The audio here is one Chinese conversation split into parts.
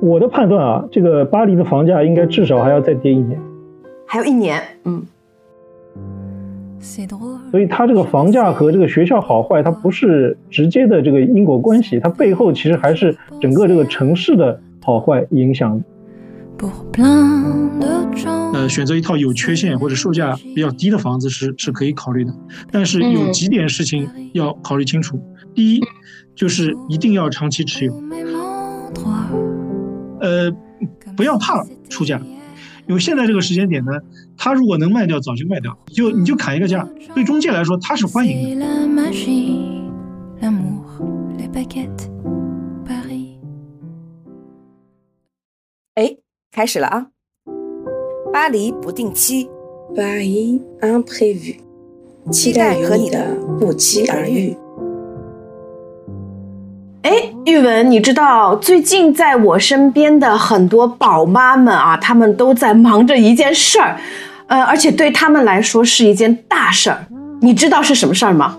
我的判断啊，这个巴黎的房价应该至少还要再跌一年，还有一年，嗯。所以它这个房价和这个学校好坏，它不是直接的这个因果关系，它背后其实还是整个这个城市的好坏影响。呃，选择一套有缺陷或者售价比较低的房子是是可以考虑的，但是有几点事情要考虑清楚。第一，就是一定要长期持有，呃，不要怕出价。因为现在这个时间点呢，他如果能卖掉，早就卖掉，就你就砍一个价，对中介来说他是欢迎的。哎，开始了啊！巴黎不定期，Paris imprévu，期待和你的不期而遇。哎，玉文，你知道最近在我身边的很多宝妈们啊，她们都在忙着一件事儿，呃，而且对他们来说是一件大事儿。你知道是什么事儿吗？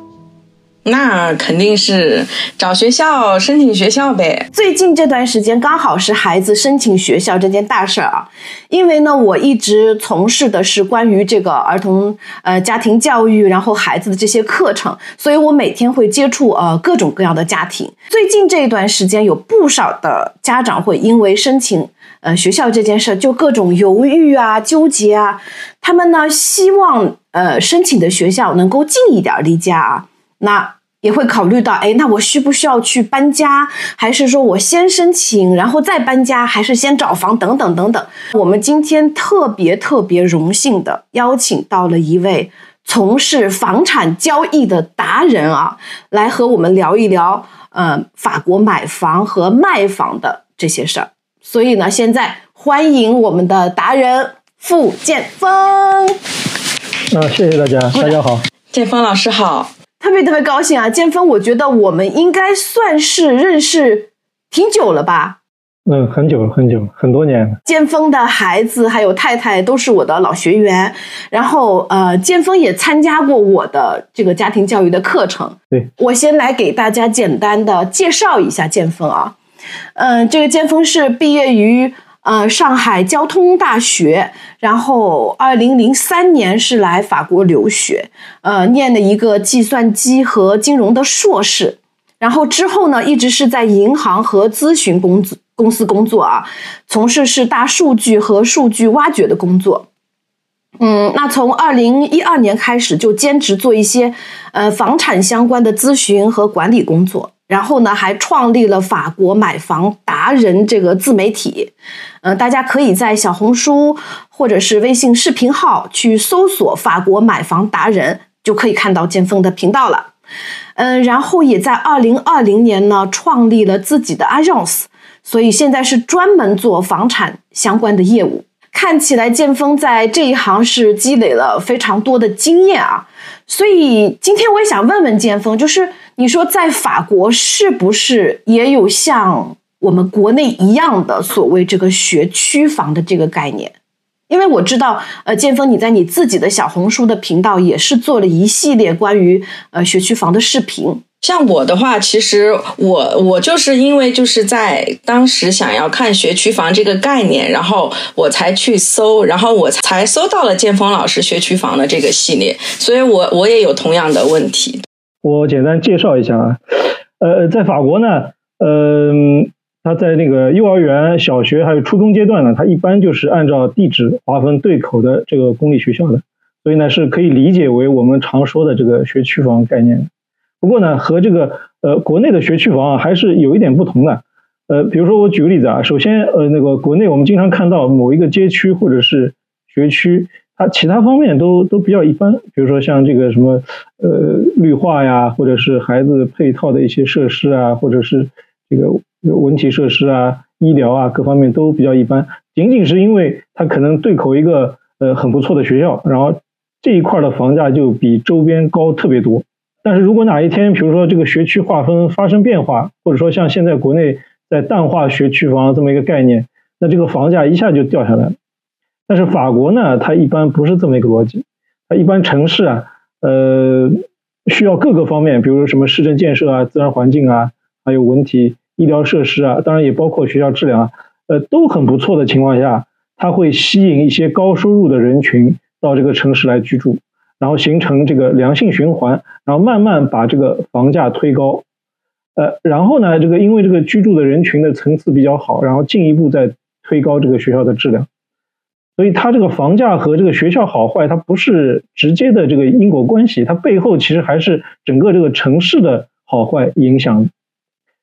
那肯定是找学校申请学校呗。最近这段时间刚好是孩子申请学校这件大事儿啊，因为呢，我一直从事的是关于这个儿童呃家庭教育，然后孩子的这些课程，所以我每天会接触呃各种各样的家庭。最近这一段时间，有不少的家长会因为申请呃学校这件事就各种犹豫啊、纠结啊，他们呢希望呃申请的学校能够近一点离家啊。那也会考虑到，哎，那我需不需要去搬家？还是说我先申请，然后再搬家？还是先找房？等等等等。我们今天特别特别荣幸的邀请到了一位从事房产交易的达人啊，来和我们聊一聊，呃，法国买房和卖房的这些事儿。所以呢，现在欢迎我们的达人傅建峰。啊，谢谢大家，大家好，建峰老师好。特别特别高兴啊，建峰！我觉得我们应该算是认识挺久了吧？嗯，很久了，很久，很多年了。建峰的孩子还有太太都是我的老学员，然后呃，建峰也参加过我的这个家庭教育的课程。对，我先来给大家简单的介绍一下建峰啊，嗯，这个建峰是毕业于。呃，上海交通大学，然后二零零三年是来法国留学，呃，念了一个计算机和金融的硕士，然后之后呢，一直是在银行和咨询公司公司工作啊，从事是大数据和数据挖掘的工作。嗯，那从二零一二年开始就兼职做一些呃房产相关的咨询和管理工作。然后呢，还创立了法国买房达人这个自媒体，嗯，大家可以在小红书或者是微信视频号去搜索“法国买房达人”，就可以看到建峰的频道了。嗯，然后也在二零二零年呢，创立了自己的 agence，所以现在是专门做房产相关的业务。看起来建峰在这一行是积累了非常多的经验啊，所以今天我也想问问建峰，就是。你说在法国是不是也有像我们国内一样的所谓这个学区房的这个概念？因为我知道，呃，建峰你在你自己的小红书的频道也是做了一系列关于呃学区房的视频。像我的话，其实我我就是因为就是在当时想要看学区房这个概念，然后我才去搜，然后我才搜到了建峰老师学区房的这个系列，所以我我也有同样的问题。我简单介绍一下啊，呃，在法国呢，嗯，他在那个幼儿园、小学还有初中阶段呢，他一般就是按照地址划分对口的这个公立学校的，所以呢是可以理解为我们常说的这个学区房概念。不过呢，和这个呃国内的学区房啊还是有一点不同的。呃，比如说我举个例子啊，首先呃那个国内我们经常看到某一个街区或者是学区。它其他方面都都比较一般，比如说像这个什么呃绿化呀，或者是孩子配套的一些设施啊，或者是这个文体设施啊、医疗啊各方面都比较一般。仅仅是因为它可能对口一个呃很不错的学校，然后这一块的房价就比周边高特别多。但是如果哪一天，比如说这个学区划分发生变化，或者说像现在国内在淡化学区房这么一个概念，那这个房价一下就掉下来了。但是法国呢，它一般不是这么一个逻辑，它一般城市啊，呃，需要各个方面，比如说什么市政建设啊、自然环境啊，还有文体、医疗设施啊，当然也包括学校质量啊，呃都很不错的情况下，它会吸引一些高收入的人群到这个城市来居住，然后形成这个良性循环，然后慢慢把这个房价推高。呃，然后呢，这个因为这个居住的人群的层次比较好，然后进一步再推高这个学校的质量。所以它这个房价和这个学校好坏，它不是直接的这个因果关系，它背后其实还是整个这个城市的好坏影响。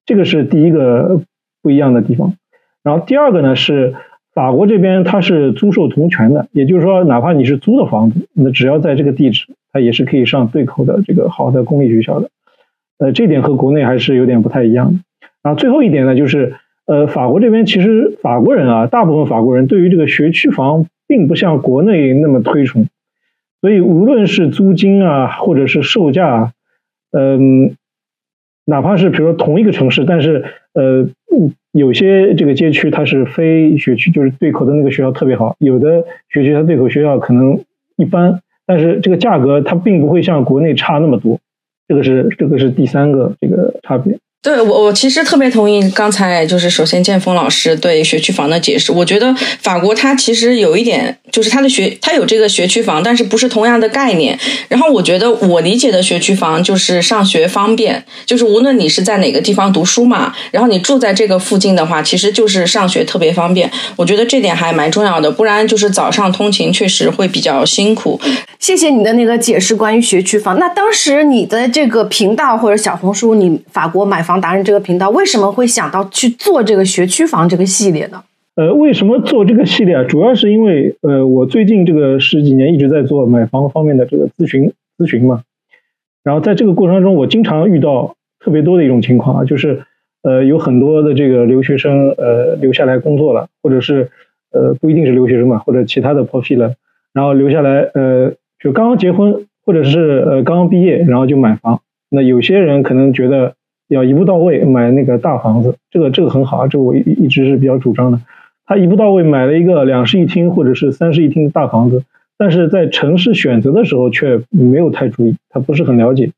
这个是第一个不一样的地方。然后第二个呢是法国这边它是租售同权的，也就是说，哪怕你是租的房子，那只要在这个地址，它也是可以上对口的这个好的公立学校的。呃，这点和国内还是有点不太一样的。然后最后一点呢，就是。呃，法国这边其实法国人啊，大部分法国人对于这个学区房并不像国内那么推崇，所以无论是租金啊，或者是售价，嗯，哪怕是比如说同一个城市，但是呃，有些这个街区它是非学区，就是对口的那个学校特别好，有的学区它对口学校可能一般，但是这个价格它并不会像国内差那么多，这个是这个是第三个这个差别。对我，我其实特别同意刚才就是首先建峰老师对学区房的解释。我觉得法国它其实有一点，就是它的学它有这个学区房，但是不是同样的概念。然后我觉得我理解的学区房就是上学方便，就是无论你是在哪个地方读书嘛，然后你住在这个附近的话，其实就是上学特别方便。我觉得这点还蛮重要的，不然就是早上通勤确实会比较辛苦。谢谢你的那个解释，关于学区房。那当时你的这个频道或者小红书，你法国买房。达人这个频道为什么会想到去做这个学区房这个系列呢？呃，为什么做这个系列啊？主要是因为呃，我最近这个十几年一直在做买房方面的这个咨询咨询嘛。然后在这个过程中，我经常遇到特别多的一种情况啊，就是呃，有很多的这个留学生呃留下来工作了，或者是呃不一定是留学生嘛，或者其他的 p r o f i 了，然后留下来呃就刚刚结婚或者是呃刚刚毕业，然后就买房。那有些人可能觉得。要一步到位买那个大房子，这个这个很好啊，这个我一一直是比较主张的。他一步到位买了一个两室一厅或者是三室一厅的大房子，但是在城市选择的时候却没有太注意，他不是很了解，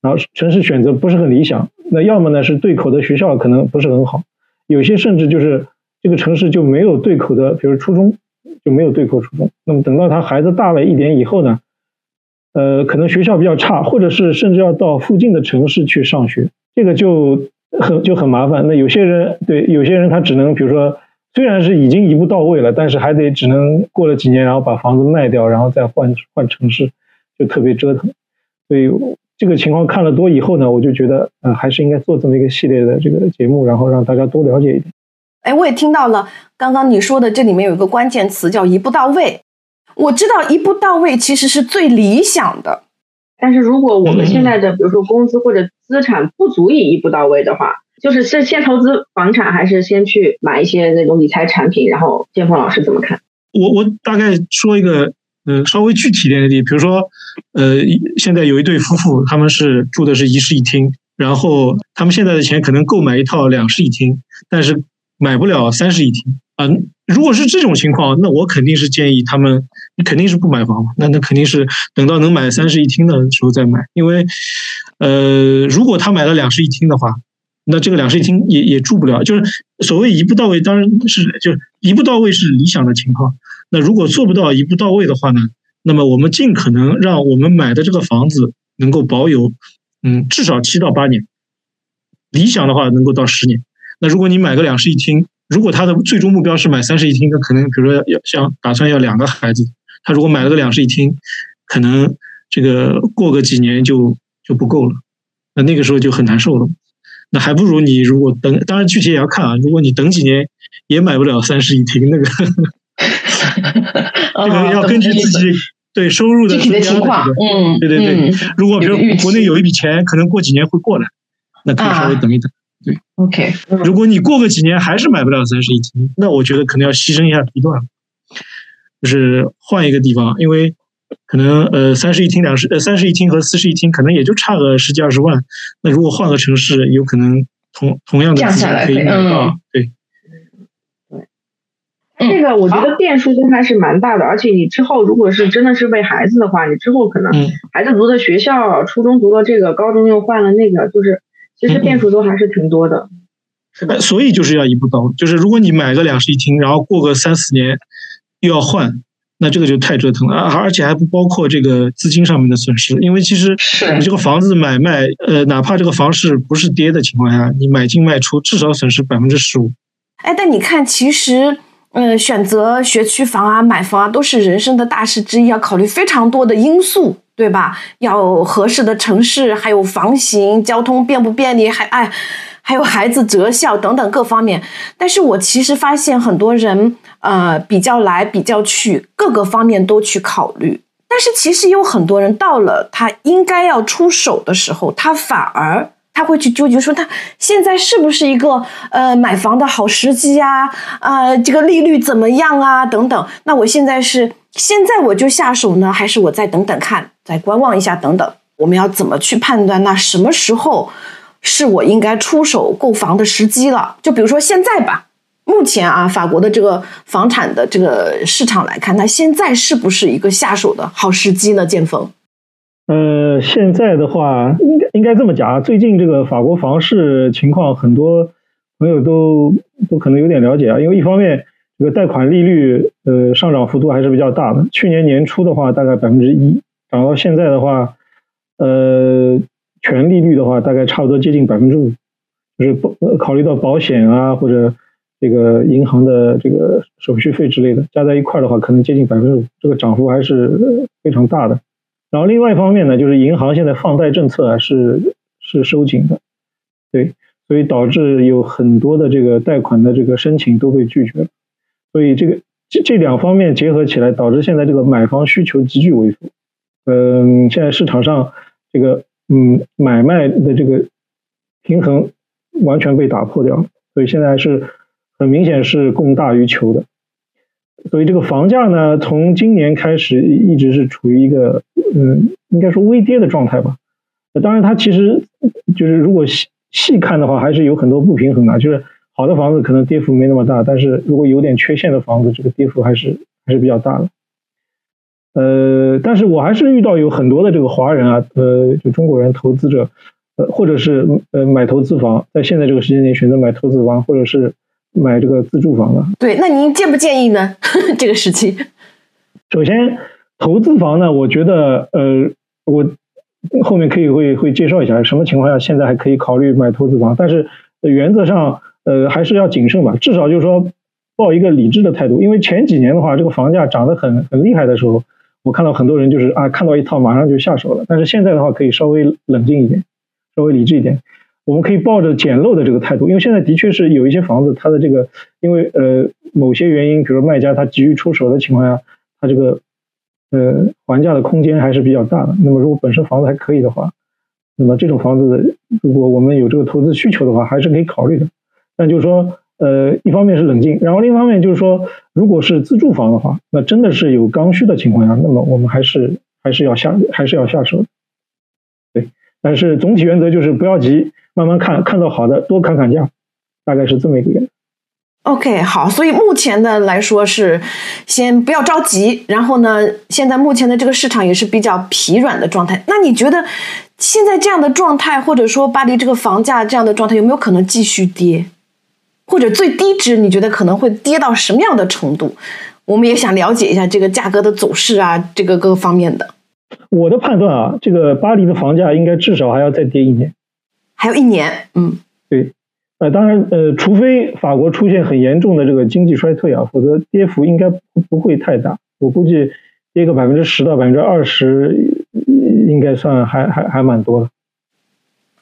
然后城市选择不是很理想。那要么呢是对口的学校可能不是很好，有些甚至就是这个城市就没有对口的，比如初中就没有对口初中。那么等到他孩子大了一点以后呢，呃，可能学校比较差，或者是甚至要到附近的城市去上学。这个就很就很麻烦。那有些人对有些人他只能，比如说，虽然是已经一步到位了，但是还得只能过了几年，然后把房子卖掉，然后再换换城市，就特别折腾。所以这个情况看了多以后呢，我就觉得，呃，还是应该做这么一个系列的这个节目，然后让大家多了解一点。哎，我也听到了刚刚你说的，这里面有一个关键词叫一步到位。我知道一步到位其实是最理想的。但是如果我们现在的比如说工资或者资产不足以一步到位的话，就是是先投资房产，还是先去买一些那种理财产品？然后建峰老师怎么看？我我大概说一个呃稍微具体点的例，比如说呃现在有一对夫妇，他们是住的是一室一厅，然后他们现在的钱可能购买一套两室一厅，但是买不了三室一厅。嗯，如果是这种情况，那我肯定是建议他们，肯定是不买房嘛。那那肯定是等到能买三室一厅的时候再买，因为，呃，如果他买了两室一厅的话，那这个两室一厅也也住不了。就是所谓一步到位，当然是就是一步到位是理想的情况。那如果做不到一步到位的话呢，那么我们尽可能让我们买的这个房子能够保有，嗯，至少七到八年，理想的话能够到十年。那如果你买个两室一厅，如果他的最终目标是买三室一厅，那可能比如说要像打算要两个孩子，他如果买了个两室一厅，可能这个过个几年就就不够了，那那个时候就很难受了。那还不如你如果等，当然具体也要看啊。如果你等几年也买不了三室一厅，那个 这个要根据自己对收入的具体的情况，嗯，对对对。如果比如国内有一笔钱，可能过几年会过来，那可以稍微等一等。对，OK。如果你过个几年还是买不了三室一厅，那我觉得可能要牺牲一下地段，就是换一个地方，因为可能呃三室一厅、两室呃三室一厅和四室一厅可能也就差个十几二十万。那如果换个城市，有可能同同样的资产可以买到。对，对。这个我觉得变数都还是蛮大的，而且你之后如果是真的是为孩子的话，你之后可能孩子读的学校，初中读了这个，高中又换了那个，就是。其实变数都还是挺多的。哎，所以就是要一步到位，就是如果你买个两室一厅，然后过个三四年又要换，那这个就太折腾了，而而且还不包括这个资金上面的损失，因为其实你这个房子买卖，呃，哪怕这个房市不是跌的情况下，你买进卖出至少损失百分之十五。哎，但你看，其实，嗯，选择学区房啊、买房啊，都是人生的大事之一，要考虑非常多的因素，对吧？要合适的城市，还有房型、交通便不便利，还哎，还有孩子择校等等各方面。但是我其实发现很多人，呃，比较来比较去，各个方面都去考虑。但是其实有很多人到了他应该要出手的时候，他反而。他会去纠结说，他现在是不是一个呃买房的好时机啊？啊，这个利率怎么样啊？等等。那我现在是现在我就下手呢，还是我再等等看，再观望一下等等？我们要怎么去判断？那什么时候是我应该出手购房的时机了？就比如说现在吧，目前啊，法国的这个房产的这个市场来看，那现在是不是一个下手的好时机呢？建峰。呃，现在的话，应该应该这么讲啊。最近这个法国房市情况，很多朋友都都可能有点了解啊。因为一方面，这个贷款利率呃上涨幅度还是比较大的。去年年初的话，大概百分之一，涨到现在的话，呃，全利率的话，大概差不多接近百分之五。就是不考虑到保险啊，或者这个银行的这个手续费之类的，加在一块的话，可能接近百分之五。这个涨幅还是非常大的。然后另外一方面呢，就是银行现在放贷政策啊是是收紧的，对，所以导致有很多的这个贷款的这个申请都被拒绝了，所以这个这这两方面结合起来，导致现在这个买房需求急剧萎缩。嗯，现在市场上这个嗯买卖的这个平衡完全被打破掉了，所以现在是很明显是供大于求的。所以这个房价呢，从今年开始一直是处于一个，嗯，应该说微跌的状态吧。当然，它其实就是如果细细看的话，还是有很多不平衡的。就是好的房子可能跌幅没那么大，但是如果有点缺陷的房子，这个跌幅还是还是比较大的。呃，但是我还是遇到有很多的这个华人啊，呃，就中国人投资者，呃，或者是呃买投资房，在现在这个时间点选择买投资房，或者是。买这个自住房的，对，那您建不建议呢？这个时期，首先投资房呢，我觉得，呃，我后面可以会会介绍一下什么情况下现在还可以考虑买投资房，但是原则上，呃，还是要谨慎吧，至少就是说抱一个理智的态度，因为前几年的话，这个房价涨得很很厉害的时候，我看到很多人就是啊，看到一套马上就下手了，但是现在的话可以稍微冷静一点，稍微理智一点。我们可以抱着捡漏的这个态度，因为现在的确是有一些房子，它的这个因为呃某些原因，比如卖家他急于出手的情况下，他这个呃还价的空间还是比较大的。那么如果本身房子还可以的话，那么这种房子如果我们有这个投资需求的话，还是可以考虑的。但就是说，呃，一方面是冷静，然后另一方面就是说，如果是自住房的话，那真的是有刚需的情况下，那么我们还是还是要下还是要下手。对，但是总体原则就是不要急。慢慢看，看到好的多砍砍价，大概是这么一个原则。OK，好，所以目前的来说是先不要着急，然后呢，现在目前的这个市场也是比较疲软的状态。那你觉得现在这样的状态，或者说巴黎这个房价这样的状态，有没有可能继续跌？或者最低值，你觉得可能会跌到什么样的程度？我们也想了解一下这个价格的走势啊，这个各个方面的。我的判断啊，这个巴黎的房价应该至少还要再跌一年。还有一年，嗯，对，呃，当然，呃，除非法国出现很严重的这个经济衰退啊，否则跌幅应该不不会太大。我估计跌个百分之十到百分之二十，应该算还还还蛮多的。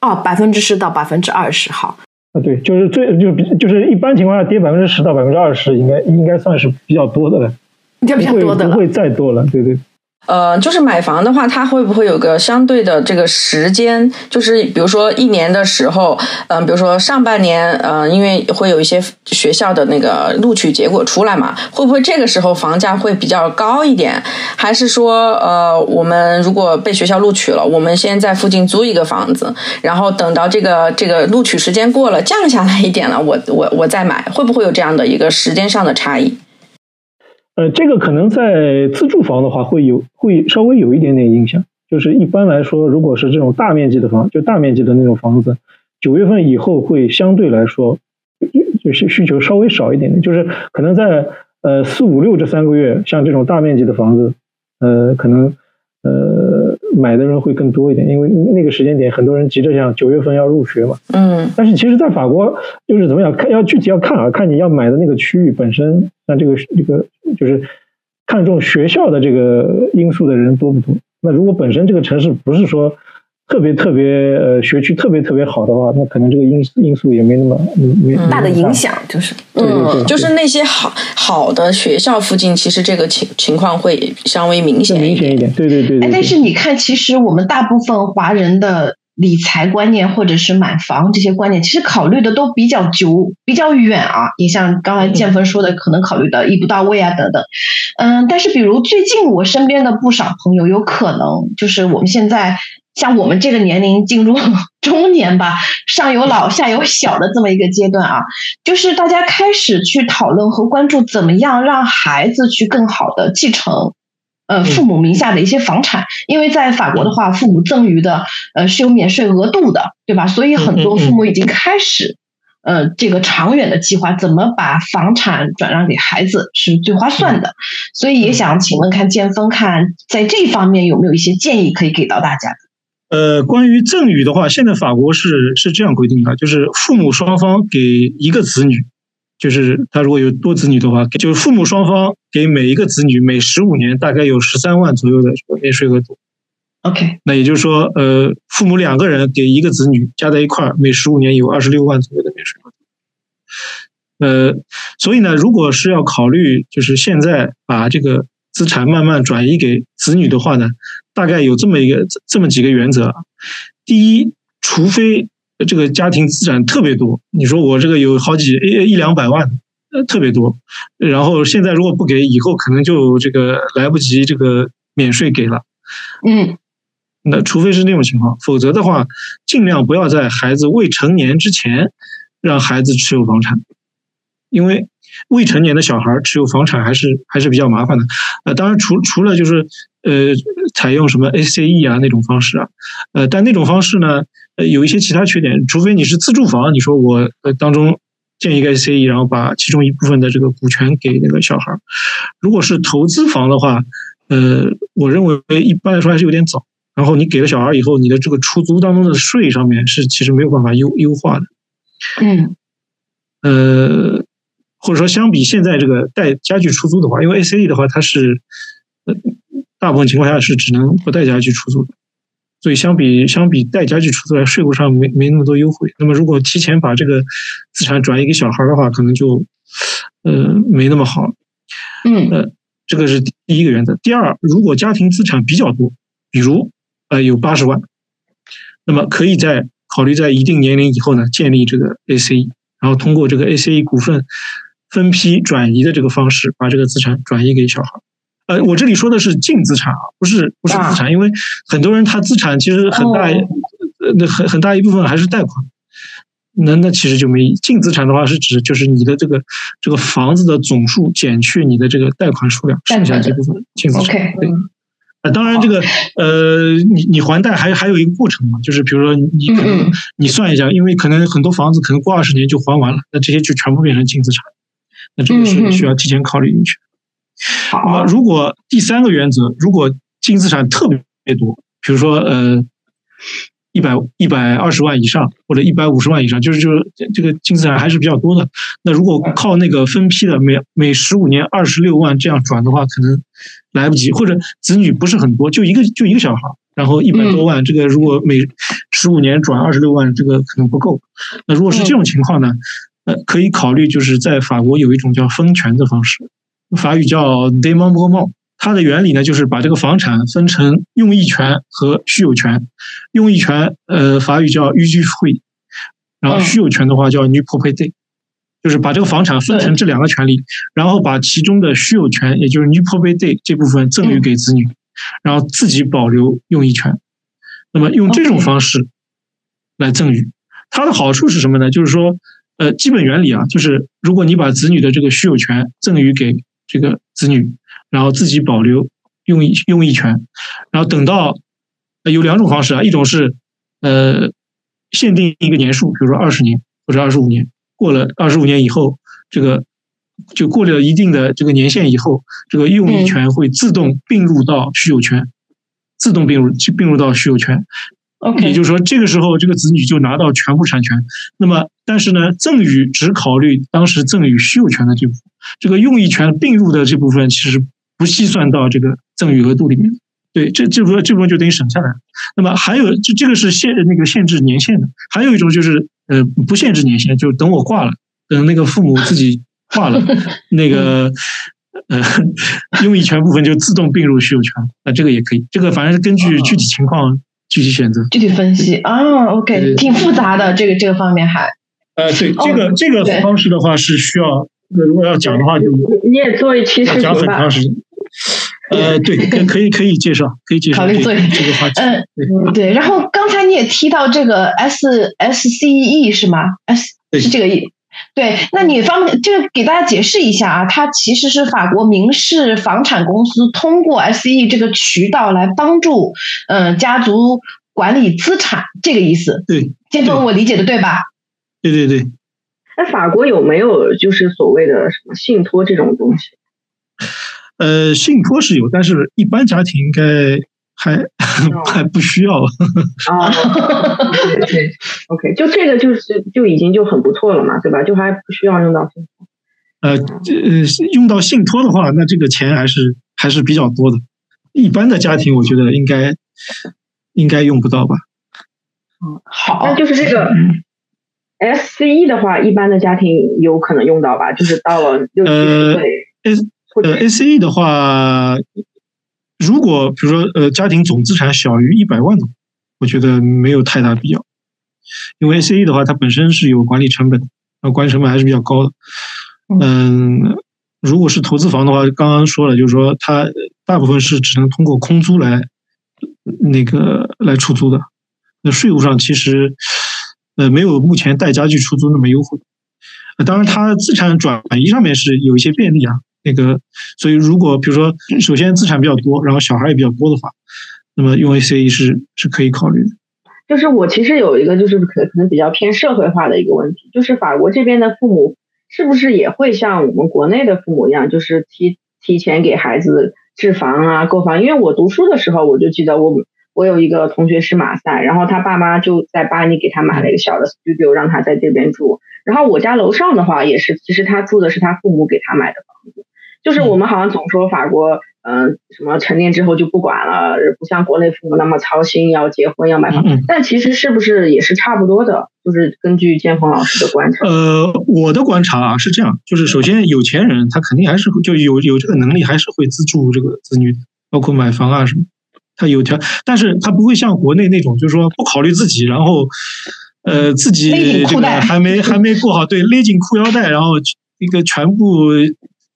哦，百分之十到百分之二十，好。啊，对，就是最就比就是一般情况下跌百分之十到百分之二十，应该应该算是比较多的了，比较多的不会再多了，对对。呃，就是买房的话，它会不会有个相对的这个时间？就是比如说一年的时候，嗯，比如说上半年，嗯，因为会有一些学校的那个录取结果出来嘛，会不会这个时候房价会比较高一点？还是说，呃，我们如果被学校录取了，我们先在附近租一个房子，然后等到这个这个录取时间过了，降下来一点了，我我我再买，会不会有这样的一个时间上的差异？呃，这个可能在自住房的话会有会稍微有一点点影响，就是一般来说，如果是这种大面积的房，就大面积的那种房子，九月份以后会相对来说就是需求稍微少一点点，就是可能在呃四五六这三个月，像这种大面积的房子，呃，可能呃买的人会更多一点，因为那个时间点很多人急着想九月份要入学嘛。嗯但是其实，在法国就是怎么样，看要具体要看啊，看你要买的那个区域本身，那这个这个就是看重学校的这个因素的人多不多。那如果本身这个城市不是说特别特别呃学区特别特别好的话，那可能这个因因素也没那么没没大的影响就是，对对对嗯，就是那些好好的学校附近，其实这个情情况会稍微明显一点。明显一点。对对对对哎，但是你看，其实我们大部分华人的理财观念或者是买房这些观念，其实考虑的都比较久、比较远啊。你像刚才建峰说的，可能考虑的一步到位啊，等等。嗯，但是比如最近我身边的不少朋友，有可能就是我们现在像我们这个年龄进入 中年吧，上有老下有小的这么一个阶段啊，就是大家开始去讨论和关注怎么样让孩子去更好的继承。呃，父母名下的一些房产，因为在法国的话，父母赠与的呃是有免税额度的，对吧？所以很多父母已经开始呃这个长远的计划，怎么把房产转让给孩子是最划算的。所以也想请问看建峰，看在这方面有没有一些建议可以给到大家？呃，关于赠与的话，现在法国是是这样规定的，就是父母双方给一个子女，就是他如果有多子女的话，就是父母双方给每一个子女每十五年大概有十三万左右的免税额度。OK，那也就是说，呃，父母两个人给一个子女加在一块儿，每十五年有二十六万左右的免税额度。呃，所以呢，如果是要考虑，就是现在把这个资产慢慢转移给子女的话呢，大概有这么一个这么几个原则啊。第一，除非这个家庭资产特别多，你说我这个有好几一一两百万，呃，特别多，然后现在如果不给，以后可能就这个来不及这个免税给了。嗯那除非是那种情况，否则的话，尽量不要在孩子未成年之前让孩子持有房产，因为未成年的小孩持有房产还是还是比较麻烦的。呃，当然除除了就是呃采用什么 ACE 啊那种方式啊，呃，但那种方式呢，呃有一些其他缺点，除非你是自住房，你说我呃当中建一个 ACE，然后把其中一部分的这个股权给那个小孩儿。如果是投资房的话，呃，我认为一般来说还是有点早。然后你给了小孩以后，你的这个出租当中的税上面是其实没有办法优优化的。嗯呃，或者说相比现在这个带家具出租的话，因为 ACE 的话它是呃大部分情况下是只能不带家具出租的，所以相比相比带家具出租来，税务上没没那么多优惠。那么如果提前把这个资产转移给小孩的话，可能就呃没那么好。嗯呃，这个是第一个原则。第二，如果家庭资产比较多，比如呃有八十万，那么可以在考虑在一定年龄以后呢，建立这个 ACE，然后通过这个 ACE 股份分批转移的这个方式，把这个资产转移给小孩。呃，我这里说的是净资产啊，不是不是资产，因为很多人他资产其实很大，哦呃，那很很大一部分还是贷款。那那其实就没净资产的话，是指就是你的这个这个房子的总数减去你的这个贷款数量，剩下这部分净资产。对。啊，当然，这个呃，你你还贷还还有一个过程嘛，就是比如说你可嗯能嗯你算一下，因为可能很多房子可能过二十年就还完了，那这些就全部变成净资产，那这个是需要提前考虑进去。那么好，如果第三个原则，如果净资产特别多，比如说呃一百一百二十万以上或者一百五十万以上，就是就是这这个净资产还是比较多的。那如果靠那个分批的每每十五年二十六万这样转的话，可能来不及，或者子女不是很多，就一个就一个小孩，然后一百多万，这个如果每十五年转二十六万，这个可能不够。那如果是这种情况呢，呃，可以考虑就是在法国有一种叫分权的方式，法语叫 démembrement。它的原理呢，就是把这个房产分成用益权和虚有权。用益权，呃，法语叫 usufruit，然后嗯虚有权的话叫 nu propriété，就是把这个房产分成这两个权利，然后把其中的虚有权，也就是 nu propriété 这部分赠与给子女，然后自己保留用益权。那么用这种方式来赠与，它的好处是什么呢？就是说，呃，基本原理啊，就是如果你把子女的这个虚有权赠与给这个子女，然后自己保留用益用益权，然后等到呃有两种方式啊，一种是呃限定一个年数，比如说二十年或者二十五年，过了二十五年以后，这个就过了一定的这个年限以后，这个用益权会自动并入到虚有权，自动并入并入到虚有权。OK，也就是说，这个时候这个子女就拿到全部产权。那么，但是呢，赠与只考虑当时赠与需有权的这部分，这个用益权并入的这部分其实不计算到这个赠与额度里面。对，这这部分这部分就等于省下来了。那么还有，这这个是限那个限制年限的。还有一种就是呃不限制年限，就等我挂了，等那个父母自己挂了，那个呃用益权部分就自动并入需有权。那这个也可以，这个反正是根据具体情况。具体选择，具体分析。啊，OK，挺复杂的，这个这个方面还，呃，对，这个这个方式的话是需要，如果要讲的话就你也做一期视频讲很长时间，呃，对，可可以可以介绍，可以介绍，考虑做这个话题，嗯，对，然后刚才你也提到这个 S S C E 是吗？S 是这个意。对，那你方这个给大家解释一下啊，它其实是法国民事房产公司通过 SE 这个渠道来帮助嗯家族管理资产，这个意思。对，建峰，我理解的对吧？对对对。那法国有没有就是所谓的什么信托这种东西？呃，信托是有，但是一般家庭应该。还还不需要啊，对，OK，就这个就是就已经就很不错了嘛，对吧？就还不需要用到信托。呃，呃，用到信托的话，那这个钱还是还是比较多的。一般的家庭，我觉得应该应该用不到吧。嗯，好，那就是这个 SCE 的话，一般的家庭有可能用到吧？就是到了六七十岁，呃，SCE 的话。如果比如说呃家庭总资产小于一百万的，我觉得没有太大必要，因为 ACE 的话它本身是有管理成本，呃管理成本还是比较高的。嗯，如果是投资房的话，刚刚说了，就是说它大部分是只能通过空租来那个来出租的，那税务上其实呃没有目前带家具出租那么优惠。当然它资产转移上面是有一些便利啊。那个，所以如果比如说，首先资产比较多，然后小孩也比较多的话，那么用 ACE 是是可以考虑的。就是我其实有一个就是可可能比较偏社会化的一个问题，就是法国这边的父母是不是也会像我们国内的父母一样，就是提提前给孩子置房啊、购房？因为我读书的时候，我就记得我我有一个同学是马赛，然后他爸妈就在巴黎给他买了一个小的 studio，让他在这边住。然后我家楼上的话也是，其实他住的是他父母给他买的房子。就是我们好像总说法国，嗯，什么成年之后就不管了，不像国内父母那么操心，要结婚要买房。但其实是不是也是差不多的？就是根据建峰老师的观察。呃，我的观察啊是这样，就是首先有钱人他肯定还是就有有这个能力，还是会资助这个子女，包括买房啊什么，他有条，但是他不会像国内那种，就是说不考虑自己，然后，呃，自己这个还没 还没过好，对，勒紧裤腰带，然后一个全部。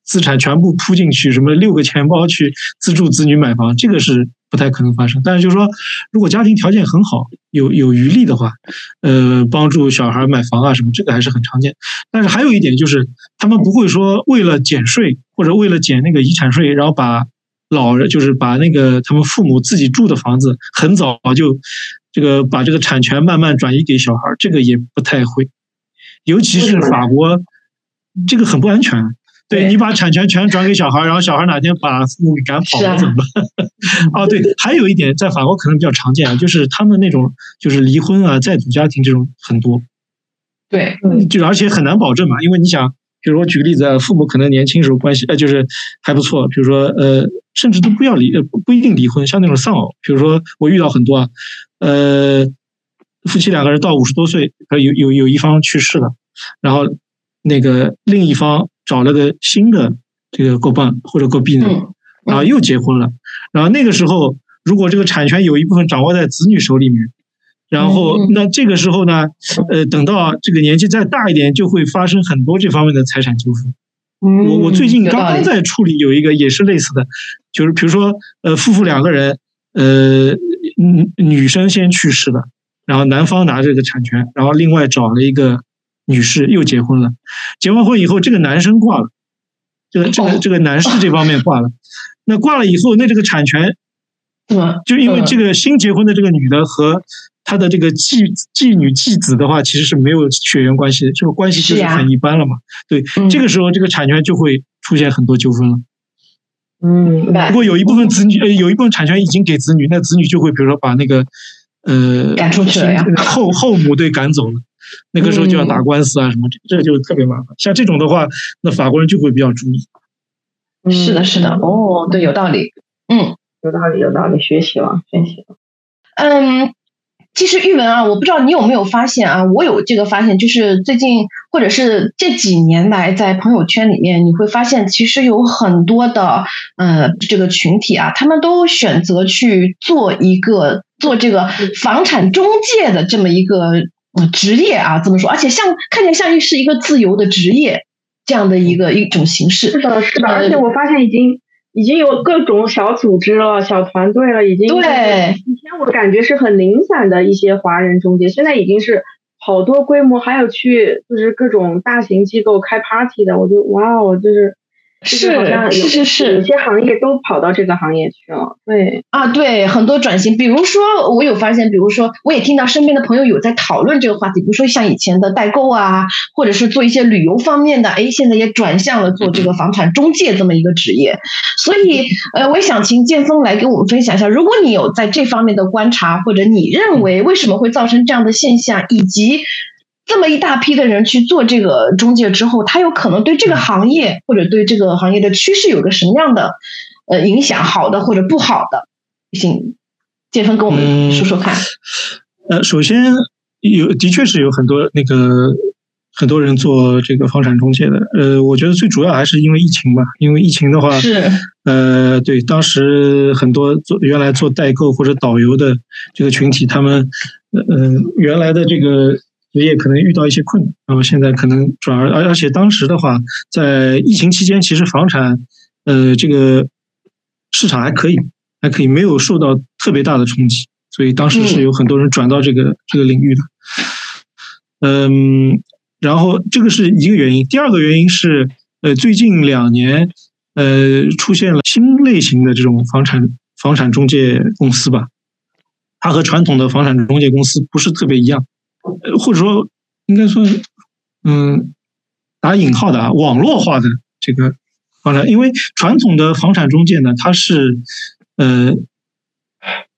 资产全部铺进去，什么六个钱包去资助子女买房，这个是不太可能发生。但是就是说，如果家庭条件很好，有有余力的话，呃，帮助小孩买房啊什么，这个还是很常见。但是还有一点就是，他们不会说为了减税或者为了减那个遗产税，然后把老人就是把那个他们父母自己住的房子很早就这个把这个产权慢慢转移给小孩，这个也不太会。尤其是法国，这个很不安全。对你把产权全转给小孩，然后小孩哪天把父母给赶跑了怎么办？哦，对，还有一点，在法国可能比较常见啊，就是他们那种就是离婚啊、再组家庭这种很多。对，就而且很难保证嘛，因为你想，比如我举个例子，父母可能年轻时候关系呃就是还不错，比如说呃甚至都不要离呃不一定离婚，像那种丧偶，比如说我遇到很多啊，呃夫妻两个人到五十多岁，有有有一方去世了，然后那个另一方。找了个新的这个过伴或者过婢呢，然后又结婚了，然后那个时候如果这个产权有一部分掌握在子女手里面，然后那这个时候呢，呃，等到这个年纪再大一点，就会发生很多这方面的财产纠纷。我我最近刚刚在处理有一个也是类似的，就是比如说呃夫妇两个人，呃女女生先去世的，然后男方拿这个产权，然后另外找了一个。女士又结婚了，结完婚以后，这个男生挂了，这个这个这个男士这方面挂了，那挂了以后，那这个产权，嗯，就因为这个新结婚的这个女的和她的这个继继女继子的话，其实是没有血缘关系的，这个关系就是很一般了嘛。对，这个时候这个产权就会出现很多纠纷了。嗯，如果有一部分子女，呃，有一部分产权已经给子女，那子女就会比如说把那个呃赶出去了呀，后后母对赶走了，那个时候就要打官司啊什么，这就特别麻烦。像这种的话，那法国人就会比较注意。是的，是的，哦，对，有道理，嗯，有道理，有道理，学习了，学习了。嗯，其实玉文啊，我不知道你有没有发现啊，我有这个发现，就是最近或者是这几年来，在朋友圈里面，你会发现其实有很多的呃这个群体啊，他们都选择去做一个做这个房产中介的这么一个职业啊，这么说，而且像看起来像是一个自由的职业。这样的一个一种形式，是的，是的，而且我发现已经已经有各种小组织了、小团队了，已经对。以前我感觉是很零散的一些华人中介，现在已经是好多规模，还有去就是各种大型机构开 party 的，我就哇哦，就是。是是是是，有些行业都跑到这个行业去了。对啊，对，很多转型。比如说，我有发现，比如说，我也听到身边的朋友有在讨论这个话题。比如说，像以前的代购啊，或者是做一些旅游方面的，哎，现在也转向了做这个房产中介这么一个职业。所以，呃，我也想请建峰来给我们分享一下，如果你有在这方面的观察，或者你认为为什么会造成这样的现象，以及。这么一大批的人去做这个中介之后，他有可能对这个行业或者对这个行业的趋势有个什么样的呃影响？好的或者不好的？请建峰跟我们说说看。呃，首先有的确是有很多那个很多人做这个房产中介的。呃，我觉得最主要还是因为疫情吧。因为疫情的话，是呃，对，当时很多做原来做代购或者导游的这个群体，他们呃原来的这个。职业可能遇到一些困难，然后现在可能转而而而且当时的话，在疫情期间，其实房产呃这个市场还可以，还可以没有受到特别大的冲击，所以当时是有很多人转到这个这个领域的。嗯，然后这个是一个原因，第二个原因是呃最近两年呃出现了新类型的这种房产房产中介公司吧，它和传统的房产中介公司不是特别一样。呃，或者说应该说，嗯，打引号的啊，网络化的这个房产，因为传统的房产中介呢，它是呃，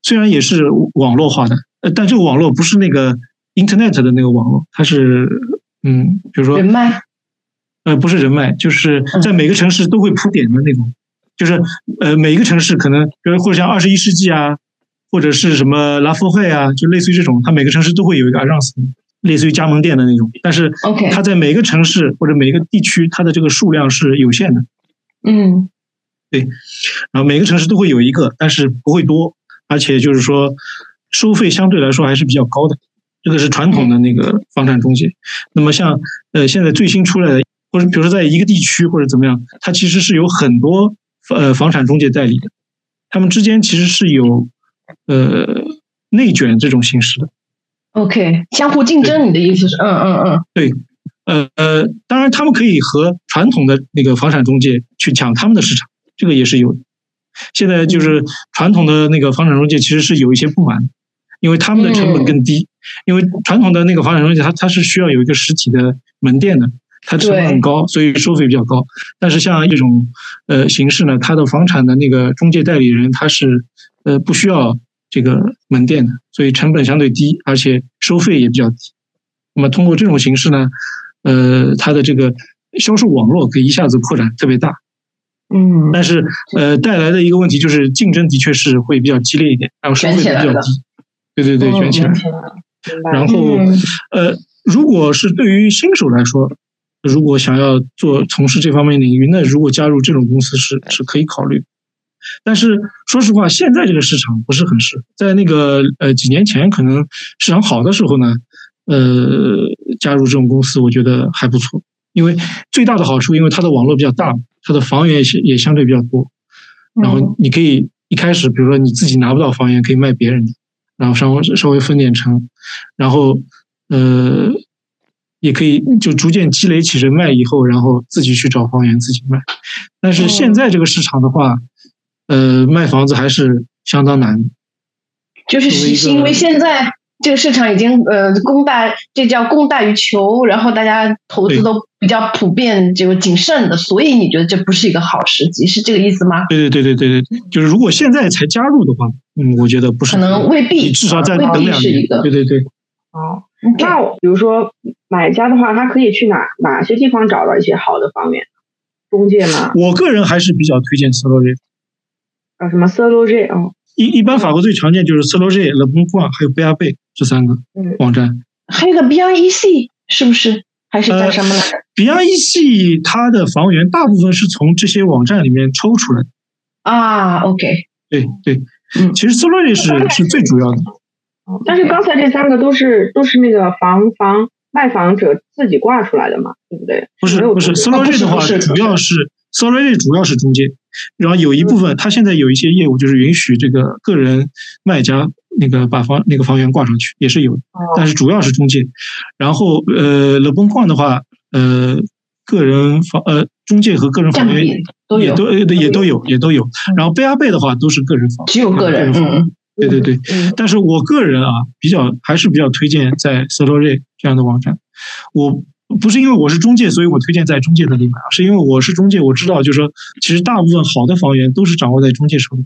虽然也是网络化的，呃，但这个网络不是那个 Internet 的那个网络，它是嗯，比如说人脉，呃，不是人脉，就是在每个城市都会铺点的那种，就是呃，每一个城市可能，比如或者像二十一世纪啊。或者是什么拉夫会啊，就类似于这种，它每个城市都会有一个 a r a n s 类似于加盟店的那种。但是它在每个城市或者每个地区，它的这个数量是有限的。嗯，对。然后每个城市都会有一个，但是不会多，而且就是说收费相对来说还是比较高的。这个是传统的那个房产中介。那么像呃现在最新出来的，或者比如说在一个地区或者怎么样，它其实是有很多呃房产中介代理的，他们之间其实是有。呃，内卷这种形式的，OK，相互竞争，你的意思是，嗯嗯嗯，对，呃呃，当然他们可以和传统的那个房产中介去抢他们的市场，这个也是有。现在就是传统的那个房产中介其实是有一些不满，因为他们的成本更低，因为传统的那个房产中介它它是需要有一个实体的门店的，它成本很高，所以收费比较高。但是像一种呃形式呢，它的房产的那个中介代理人他是。呃，不需要这个门店的，所以成本相对低，而且收费也比较低。那么通过这种形式呢，呃，它的这个销售网络可以一下子扩展特别大。嗯。但是呃，带来的一个问题就是竞争的确是会比较激烈一点，然后收费比较低。对对对，卷起来。然后呃，如果是对于新手来说，如果想要做从事这方面领域，那如果加入这种公司是是可以考虑。但是说实话，现在这个市场不是很适合。在那个呃几年前，可能市场好的时候呢，呃，加入这种公司，我觉得还不错。因为最大的好处，因为它的网络比较大，它的房源也也相对比较多。然后你可以一开始，比如说你自己拿不到房源，可以卖别人的，然后稍微稍微分点成，然后呃，也可以就逐渐积累起人脉以后，然后自己去找房源自己卖。但是现在这个市场的话，呃，卖房子还是相当难，就是是因为现在这个市场已经呃供大，这叫供大于求，然后大家投资都比较普遍，这个谨慎的，所以你觉得这不是一个好时机，是这个意思吗？对对对对对对，就是如果现在才加入的话，嗯，我觉得不是，可能未必，至少再等两年。对对对。哦，那比如说买家的话，他可以去哪哪些地方找到一些好的房源？中介吗？我个人还是比较推荐 s l o g 啊，什么 s l o g 啊？一一般法国最常见就是 s l o g Le Bon Coin 还有 b a b 这三个网站。还有个 Beyond EC 是不是？还是叫什么来着？Beyond EC 它的房源大部分是从这些网站里面抽出来的。啊，OK。对对，嗯，其实 s l o g 是是最主要的。但是刚才这三个都是都是那个房房。卖房者自己挂出来的嘛，对不对？不是不是 s o l o y 的话，主要是 s o l o y 主要是中介，然后有一部分，它现在有一些业务就是允许这个个人卖家那个把房那个房源挂上去，也是有，但是主要是中介。然后呃，Le Bon Coin 的话，呃，个人房呃中介和个人房源也都也都有也都有。然后贝阿贝的话都是个人房，只有个人房。对对对，但是我个人啊，比较还是比较推荐在 s o l o r y 这样的网站。我不是因为我是中介，所以我推荐在中介那里买，是因为我是中介，我知道就是说，其实大部分好的房源都是掌握在中介手里。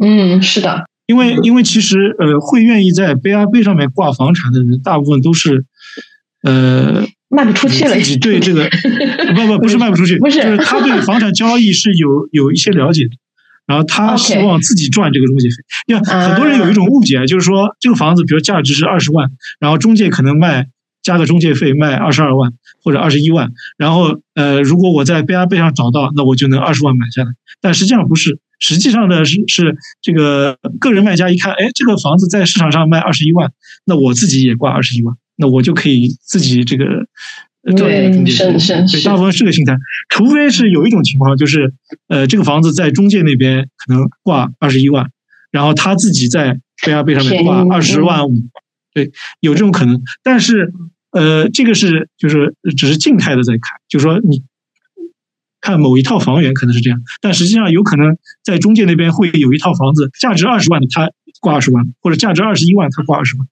嗯，是的。因为因为其实呃，会愿意在贝阿贝上面挂房产的人，大部分都是呃卖不出去了。自己对这个 不不不是卖不出去，不是就是他对房产交易是有有一些了解的。然后他希望自己赚这个中介费，因为很多人有一种误解，就是说这个房子比如价值是二十万，然后中介可能卖加个中介费卖二十二万或者二十一万，然后呃如果我在贝阿贝上找到，那我就能二十万买下来。但实际上不是，实际上呢是是这个个人卖家一看，哎这个房子在市场上卖二十一万，那我自己也挂二十一万，那我就可以自己这个。对，是是是，大部分是个心态，除非是有一种情况，就是呃，这个房子在中介那边可能挂二十一万，然后他自己在贝亚贝上面挂二十万五，对，有这种可能。但是呃，这个是就是只是静态的在看，就是说你看某一套房源可能是这样，但实际上有可能在中介那边会有一套房子价值二十万的，他挂二十万，或者价值二十一万他挂二十万，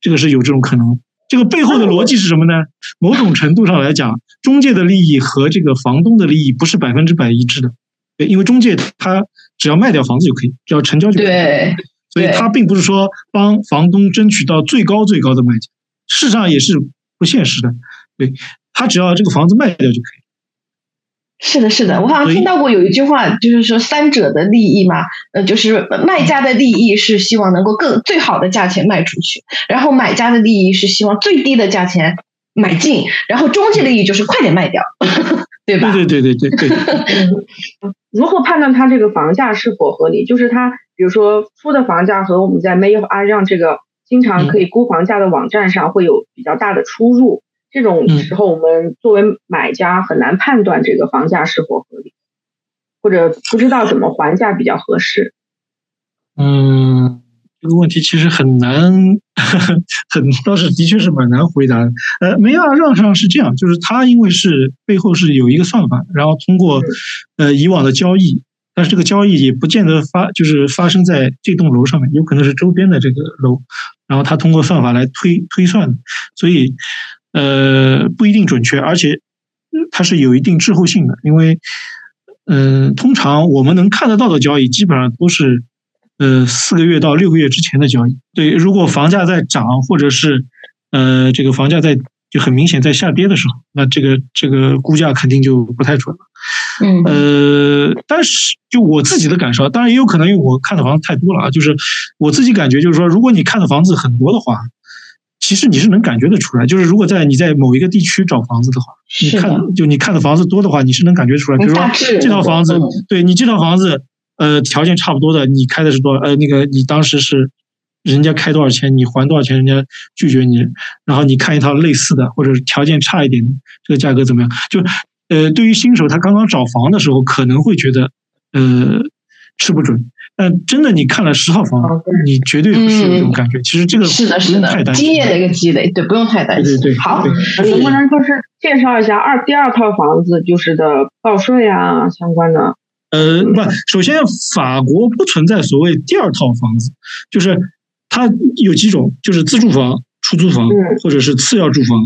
这个是有这种可能。这个背后的逻辑是什么呢？某种程度上来讲，中介的利益和这个房东的利益不是百分之百一致的，对，因为中介他只要卖掉房子就可以，只要成交就可以，对，所以他并不是说帮房东争取到最高最高的卖价，事实上也是不现实的，对他只要这个房子卖掉就可以。是的，是的，我好像听到过有一句话，就是说三者的利益嘛，呃，就是卖家的利益是希望能够更最好的价钱卖出去，然后买家的利益是希望最低的价钱买进，然后中介的利益就是快点卖掉，对吧？对对对对对对。如何判断他这个房价是否合理？就是他，比如说出的房价和我们在 a y 阿让这个经常可以估房价的网站上会有比较大的出入。这种时候，我们作为买家很难判断这个房价是否合理，或者不知道怎么还价比较合适。嗯，这个问题其实很难，很倒是的确是蛮难回答的。呃，梅亚让上是这样，就是它因为是背后是有一个算法，然后通过呃以往的交易，但是这个交易也不见得发就是发生在这栋楼上面，有可能是周边的这个楼，然后它通过算法来推推算的，所以。呃，不一定准确，而且它是有一定滞后性的，因为，嗯，通常我们能看得到的交易，基本上都是，呃，四个月到六个月之前的交易。对，如果房价在涨，或者是，呃，这个房价在就很明显在下跌的时候，那这个这个估价肯定就不太准了。嗯，呃，但是就我自己的感受，当然也有可能因为我看的房子太多了啊，就是我自己感觉，就是说，如果你看的房子很多的话。其实你是能感觉得出来，就是如果在你在某一个地区找房子的话，你看就你看的房子多的话，你是能感觉出来。比如说这套房子，对你这套房子，呃，条件差不多的，你开的是多少？呃，那个你当时是人家开多少钱，你还多少钱，人家拒绝你，然后你看一套类似的或者条件差一点的，这个价格怎么样？就呃，对于新手他刚刚找房的时候，可能会觉得呃吃不准。但真的，你看了十套房，你绝对不是有这种感觉。其实这个是的，是的，经验的一个积累，对，不用太担心。对对，好，能不能就是介绍一下二第二套房子就是的报税啊相关的？呃，不，首先法国不存在所谓第二套房子，就是。它有几种，就是自住房、出租房嗯或者是次要住房。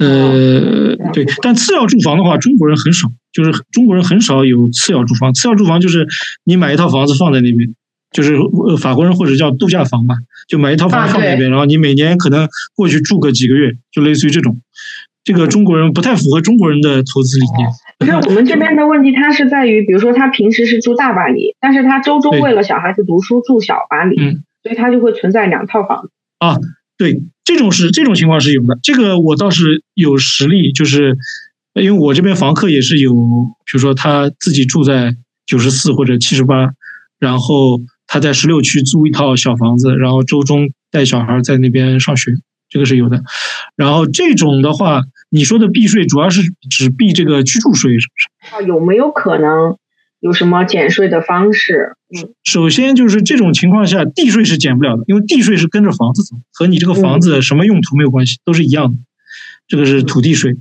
呃，对，但次要住房的话，中国人很少，就是中国人很少有次要住房。次要住房就是你买一套房子放在那边，就是呃法国人或者叫度假房吧，就买一套房放在那边，然后你每年可能过去住个几个月，就类似于这种。这个中国人不太符合中国人的投资理念。不是我们这边的问题，它是在于，比如说他平时是住大巴黎，但是他周中为了小孩子读书住小巴黎，嗯所以他就会存在两套房子。啊，对，这种是这种情况是有的。这个我倒是有实例，就是因为我这边房客也是有，比如说他自己住在九十四或者七十八，然后他在十六区租一套小房子，然后周中带小孩在那边上学，这个是有的。然后这种的话，你说的避税主要是指避这个居住税，是不是？啊，有没有可能有什么减税的方式？嗯，首先就是这种情况下，地税是减不了的，因为地税是跟着房子走，和你这个房子什么用途没有关系，都是一样的。这个是土地税。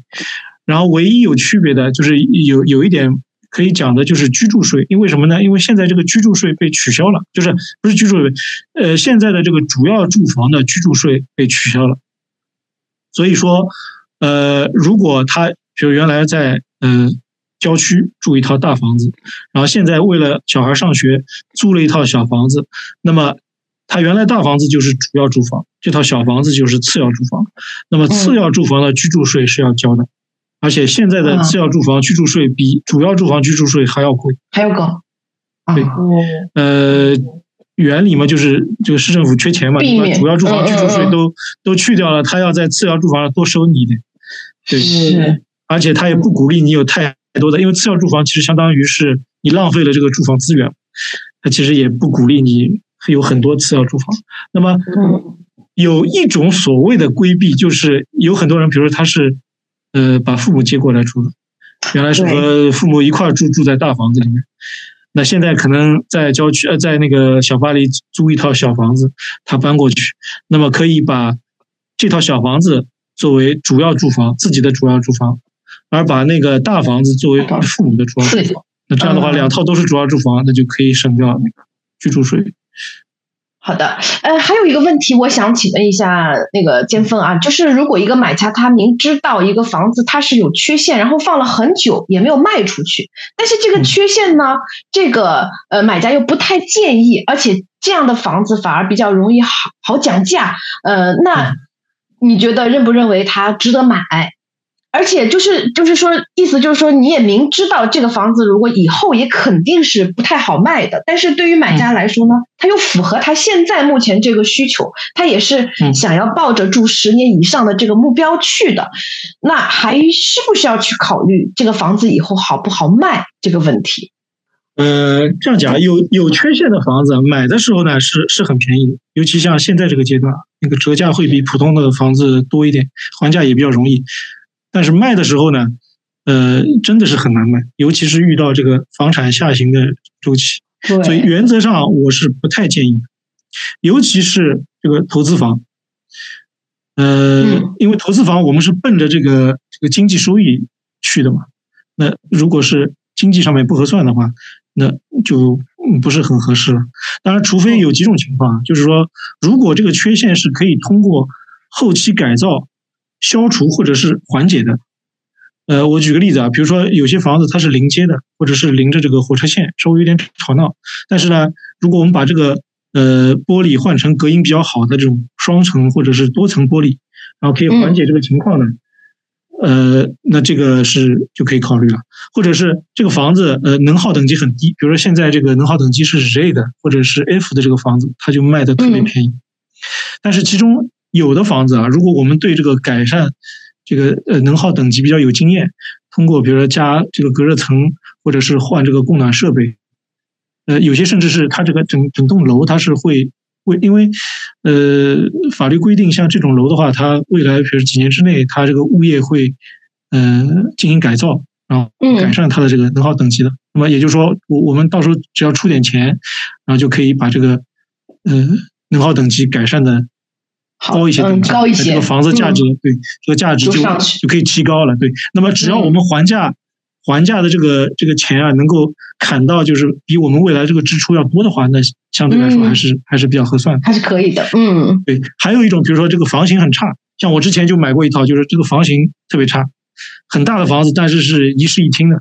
然后唯一有区别的就是有有一点可以讲的就是居住税，因为什么呢？因为现在这个居住税被取消了，就是不是居住税，呃，现在的这个主要住房的居住税被取消了。所以说，呃，如果他比如原来在呃郊区住一套大房子，然后现在为了小孩上学租了一套小房子，那么他原来大房子就是主要住房，这套小房子就是次要住房。那么次要住房的居住税是要交的，而且现在的嗯次要住房居住税比主要住房居住税还要贵。还有个啊对呃，原理嘛，就是这个市政府缺钱嘛，把主要住房居住税都都去掉了，他要在次要住房上多收你一点。对，是而且他也不鼓励你有太多的，因为次要住房其实相当于是你浪费了这个住房资源，它其实也不鼓励你有很多次要住房。那么嗯。有一种所谓的规避，就是有很多人，比如说他是呃把父母接过来住的，原来是和父母一块儿住住在大房子里面，那现在可能在郊区呃在那个小巴黎租一套小房子，他搬过去，那么可以把这套小房子作为主要住房，自己的主要住房，而把那个大房子作为父母的主要住房。那这样的话，嗯两套都是主要住房，那就可以省掉那个居住税。好的，呃，还有一个问题，我想请问一下那个尖峰啊，就是如果一个买家他明知道一个房子它是有缺陷，然后放了很久也没有卖出去，但是这个缺陷呢，这个呃买家又不太建议，而且这样的房子反而比较容易好好讲价，呃，那你觉得认不认为它值得买？而且就是就是说，意思就是说，你也明知道这个房子如果以后也肯定是不太好卖的，但是对于买家来说呢，他又符合他现在目前这个需求，他也是嗯想要抱着住十年以上的这个目标去的，那还需不需要去考虑这个房子以后好不好卖这个问题？呃，这样讲，有有缺陷的房子买的时候呢是是很便宜的，尤其像现在这个阶段，那个折价会比普通的房子多一点，还价也比较容易。但是卖的时候呢，呃，真的是很难卖，尤其是遇到这个房产下行的周期。所以原则上我是不太建议的，尤其是这个投资房。呃，嗯因为投资房我们是奔着这个这个经济收益去的嘛，那如果是经济上面不合算的话，那就嗯不是很合适了。当然，除非有几种情况，就是说，如果这个缺陷是可以通过后期改造消除或者是缓解的。呃，我举个例子啊，比如说有些房子它是临街的，或者是临着这个火车线，稍微有点吵闹，但是呢，如果我们把这个呃玻璃换成隔音比较好的这种双层或者是多层玻璃，然后可以缓解这个情况呢，呃，那这个是就可以考虑了。或者是这个房子呃能耗等级很低，比如说现在这个能耗等级是 J 的或者是 F 的这个房子，它就卖的特别便宜。但是其中有的房子啊，如果我们对这个改善这个呃能耗等级比较有经验，通过比如说加这个隔热层或者是换这个供暖设备，呃，有些甚至是它这个整整栋楼它是会会因为呃法律规定，像这种楼的话，它未来比如几年之内，它这个物业会呃进行改造，然后改善它的这个能耗等级的。那么也就是说，我我们到时候只要出点钱，然后就可以把这个呃能耗等级改善的。高一些嗯高一些这个房子价值、对这个价值就就就可以提高了。对，那么只要我们还价还价的这个这个钱啊，能够砍到就是比我们未来这个支出要多的话，那相对来说还是、还是比较合算的。还是可以的。嗯对，还有一种，比如说这个房型很差，像我之前就买过一套，就是这个房型特别差，很大的房子，但是是一室一厅的。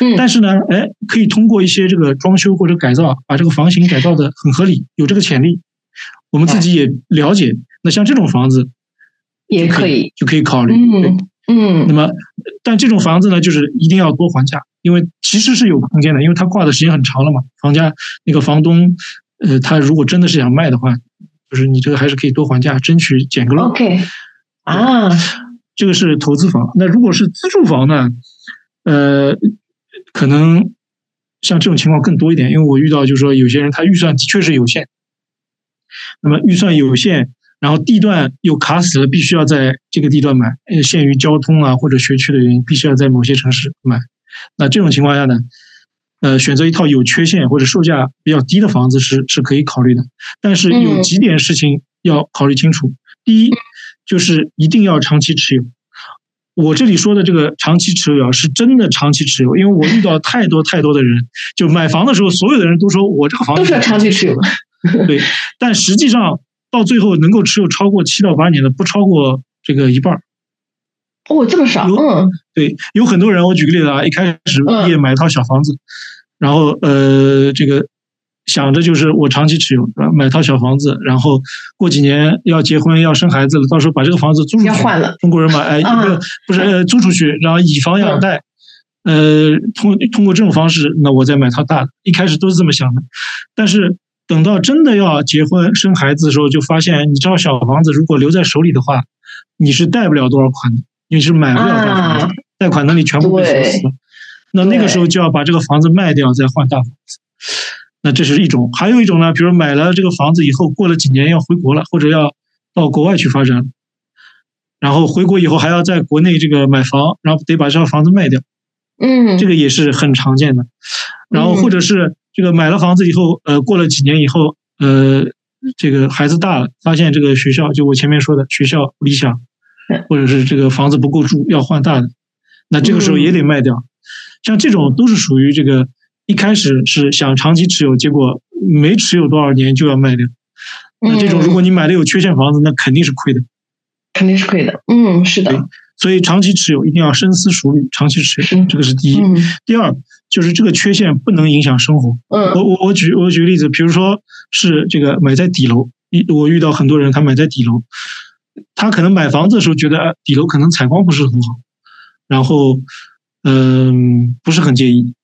嗯但是呢，哎，可以通过一些这个装修或者改造，把这个房型改造的很合理，有这个潜力。我们自己也了解，那像这种房子就也可以。就可以考虑。对嗯嗯那么，但这种房子呢，就是一定要多还价，因为其实是有空间的，因为它挂的时间很长了嘛。房价那个房东，呃，他如果真的是想卖的话，就是你这个还是可以多还价，争取捡个漏。，OK 啊，这个是投资房。那如果是自住房呢？呃，可能像这种情况更多一点，因为我遇到就是说有些人他预算的确是有限，那么预算有限，然后地段又卡死了，必须要在这个地段买，呃，限于交通啊或者学区的原因，必须要在某些城市买。那这种情况下呢，呃，选择一套有缺陷或者售价比较低的房子是是可以考虑的，但是有嗯几点事情要考虑清楚。第一，就是一定要长期持有。我这里说的这个长期持有啊，是真的长期持有，因为我遇到太多太多的人，就买房的时候，所有的人都说我这个房子都是要长期持有的，对，但实际上到最后能够持有超过七到八年的，不超过这个一半儿。哦，这么少，有嗯。对，有很多人，我举个例子啊，一开始嗯。毕业买一套小房子，然后呃，这个想着就是我长期持有，买套小房子，然后过几年要结婚要生孩子了，到时候把这个房子租出去，要换了。中国人嘛，哎，啊不是不是呃租出去，然后以房养贷，呃，通通过这种方式，那我再买套大的，一开始都是这么想的，但是等到真的要结婚生孩子的时候，就发现，你这套小房子如果留在手里的话，你是贷不了多少款的，你是买不了大房子啊，贷款能力全部被锁死了。那那个时候就要把这个房子卖掉，再换大房子。那这是一种，还有一种呢，比如买了这个房子以后，过了几年要回国了，或者要到国外去发展，然后回国以后还要在国内这个买房，然后得把这套房子卖掉，嗯，这个也是很常见的。然后或者是这个买了房子以后，呃，过了几年以后，呃，这个孩子大了，发现这个学校就我前面说的学校理想，或者是这个房子不够住，要换大的，那这个时候也得卖掉。像这种都是属于这个一开始是想长期持有，结果没持有多少年就要卖掉。那这种如果你买的有缺陷房子，那肯定是亏的。肯定是亏的。嗯，是的。所以长期持有一定要深思熟虑，长期持有这个是第一。嗯第二就是这个缺陷不能影响生活。嗯。我我我举我举个例子，比如说是这个买在底楼，一我遇到很多人他买在底楼，他可能买房子的时候觉得哎底楼可能采光不是很好，然后嗯、不是很介意，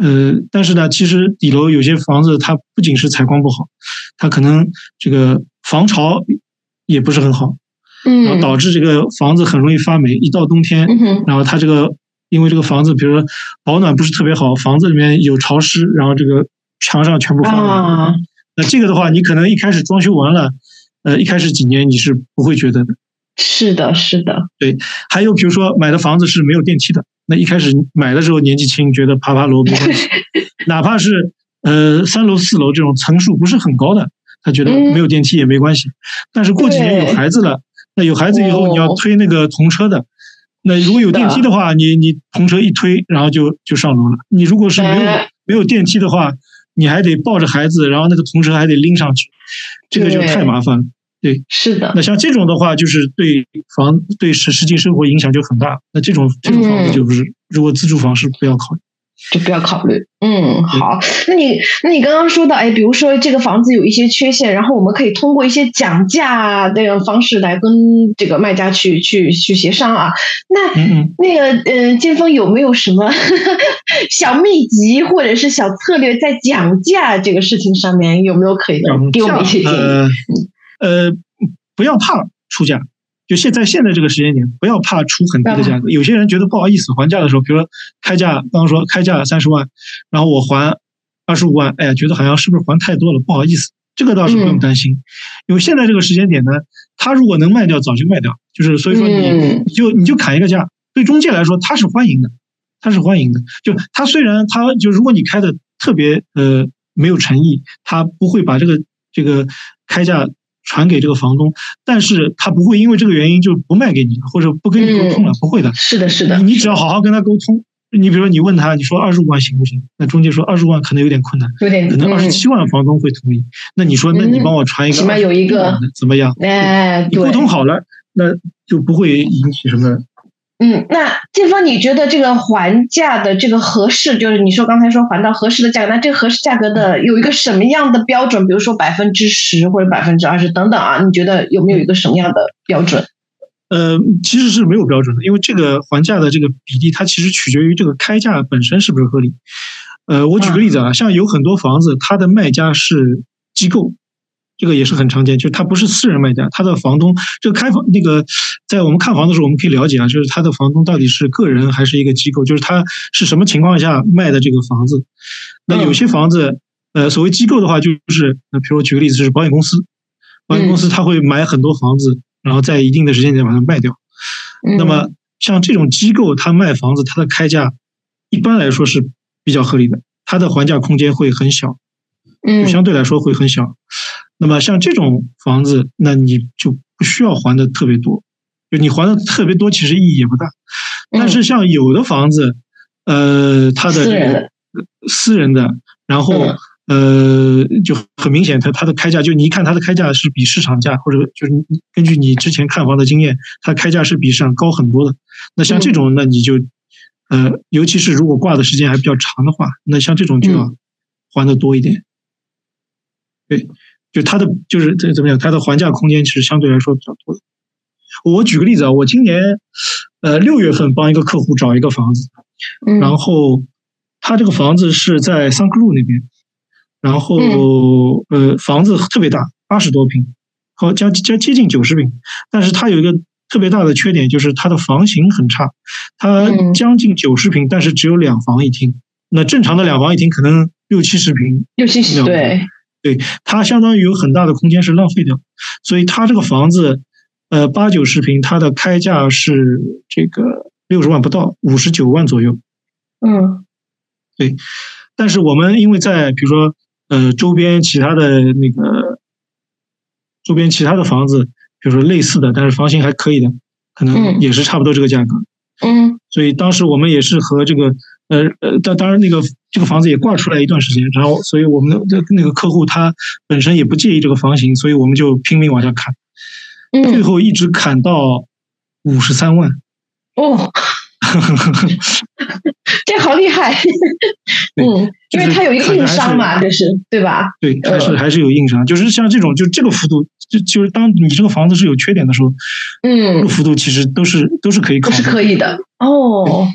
呃但是呢，其实底楼有些房子它不仅是采光不好，它可能这个防潮也不是很好，然后嗯导致这个房子很容易发霉，一到冬天嗯然后它这个因为这个房子，比如说保暖不是特别好，房子里面有潮湿，然后这个墙上全部发霉。啊，那这个的话，你可能一开始装修完了，呃，一开始几年你是不会觉得的。是的，是的，对还有比如说买的房子是没有电梯的，那一开始买的时候年纪轻，觉得爬爬楼没关系，哪怕是呃三楼四楼这种层数不是很高的，他觉得嗯没有电梯也没关系。但是过几年有孩子了，那有孩子以后哦你要推那个童车的，那如果有电梯的话，你你童车一推，然后就就上楼了。你如果是没有哎没有电梯的话，你还得抱着孩子，然后那个童车还得拎上去，这个就太麻烦了。对是的，那像这种的话，就是对房对实实际生活影响就很大。那这种这种房子就不是，如果自住房是不要考虑。就不要考虑。嗯，好，那你那你刚刚说到，哎，比如说这个房子有一些缺陷，然后我们可以通过一些讲价这种方式来跟这个卖家去去去协商啊。那。那个嗯，建峰有没有什么 小秘籍或者是小策略，在讲价这个事情上面有没有可以讲给我们一些建议？呃呃，不要怕出价，就现在现在这个时间点，不要怕出很低的价格。有些人觉得不好意思还价的时候，比如说开价，刚刚说开价三十万，然后我还二十五万，哎呀，觉得好像是不是还太多了，不好意思。这个倒是不用担心，因为现在这个时间点呢，他如果能卖掉，早就卖掉。就是所以说你嗯你就你就砍一个价，对中介来说他是欢迎的，他是欢迎的。就他虽然他就如果你开的特别呃没有诚意，他不会把这个这个开价传给这个房东，但是他不会因为这个原因就不卖给你，或者不跟你沟通了，不会的。是的，是的，你你只要好好跟他沟通，你比如说你问他，你说二十五万行不行？那中介说二十万可能有点困难，有点可能二十七万房东会同意。那你说，那你帮我传一个，起码有一个怎么样？哎，你沟通好了，那就不会引起什么。嗯，那建峰，你觉得这个还价的这个合适，就是你说刚才说还到合适的价格，那这个合适价格的有一个什么样的标准？比如说百分之十或者百分之二十等等啊？你觉得有没有一个什么样的标准？呃，其实是没有标准的，因为这个还价的这个比例，它其实取决于这个开价本身是不是合理。呃，我举个例子啊，像有很多房子，它的卖家是机构。这个也是很常见，就是他不是私人卖家，他的房东这个开房那个，在我们看房的时候，我们可以了解啊，就是他的房东到底是个人还是一个机构，就是他是什么情况下卖的这个房子。那有些房子，呃，所谓机构的话，就是那比如我举个例子，就是保险公司，保险公司他会买很多房子，然后在一定的时间点把它卖掉。那么像这种机构，他卖房子，他的开价一般来说是比较合理的，他的还价空间会很小，就相对来说会很小。那么像这种房子，那你就不需要还的特别多，就你还的特别多，其实意义也不大。但是像有的房子，呃，它的这个私人的，然后呃，就很明显，它它的开价，就你一看它的开价是比市场价，或者就是根据你之前看房的经验，它开价是比市场高很多的。那像这种，那你就呃，尤其是如果挂的时间还比较长的话，那像这种就要还的多一点。对。就它的就是这怎么讲？它的还价空间其实相对来说比较多的。我举个例子啊，我今年呃六月份帮一个客户找一个房子，然后他这个房子是在桑克路那边，然后呃房子特别大，八十多平，好将将接近九十平，但是它有一个特别大的缺点，就是它的房型很差，它将近九十平，但是只有两房一厅。那正常的两房一厅可能六七十平，六七十对。对它相当于有很大的空间是浪费掉，所以它这个房子，呃八九十平，它的开价是这个六十万不到，五十九万左右。嗯，对，但是我们因为在比如说呃周边其他的那个周边其他的房子，比如说类似的，但是房型还可以的，可能也是差不多这个价格。嗯，所以当时我们也是和这个。呃呃，当当然，那个这个房子也挂出来一段时间，然后，所以我们的那个客户他本身也不介意这个房型，所以我们就拼命往下砍，最后一直砍到五十三万。哦，这好厉害！嗯，因为它有一个硬伤嘛，这是对吧？对，还是还是有硬伤，就是像这种，就这个幅度，就就是当你这个房子是有缺点的时候，嗯，这个幅度其实都是都是可以考，是可以的哦。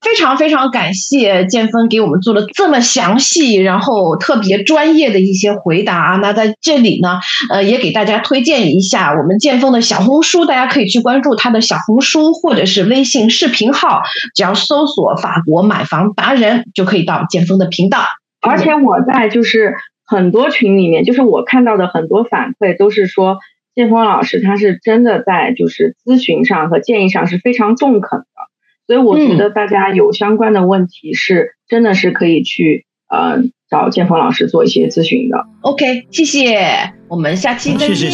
非常非常感谢建峰给我们做了这么详细，然后特别专业的一些回答。那在这里呢，呃，也给大家推荐一下我们建峰的小红书，大家可以去关注他的小红书或者是微信视频号，只要搜索“法国买房达人”就可以到建峰的频道。而且我在就是很多群里面，就是我看到的很多反馈都是说，建峰老师他是真的在就是咨询上和建议上是非常中肯的。所以我觉得大家有相关的问题是真的是可以去呃找建峰老师做一些咨询的。OK，谢谢，我们下期再见。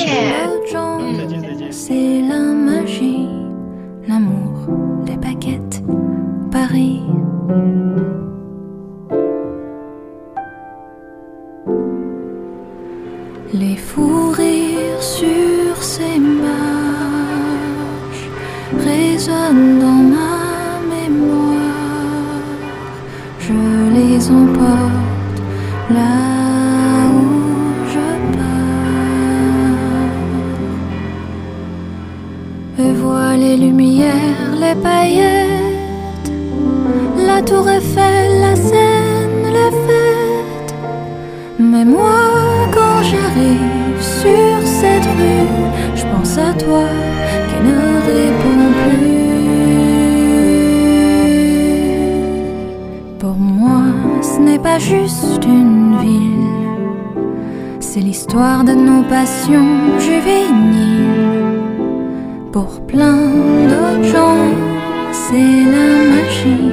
je les emporte là où je pars. Et vois les lumières, les paillettes, la tour Eiffel, la scène, la fête. Mais moi, quand j'arrive sur cette rue, je pense à toi qui ne répond plus. ce n'est pas juste une ville, c'est l'histoire de nos passions juvéniles. Pour plein d'autres gens, c'est la magie,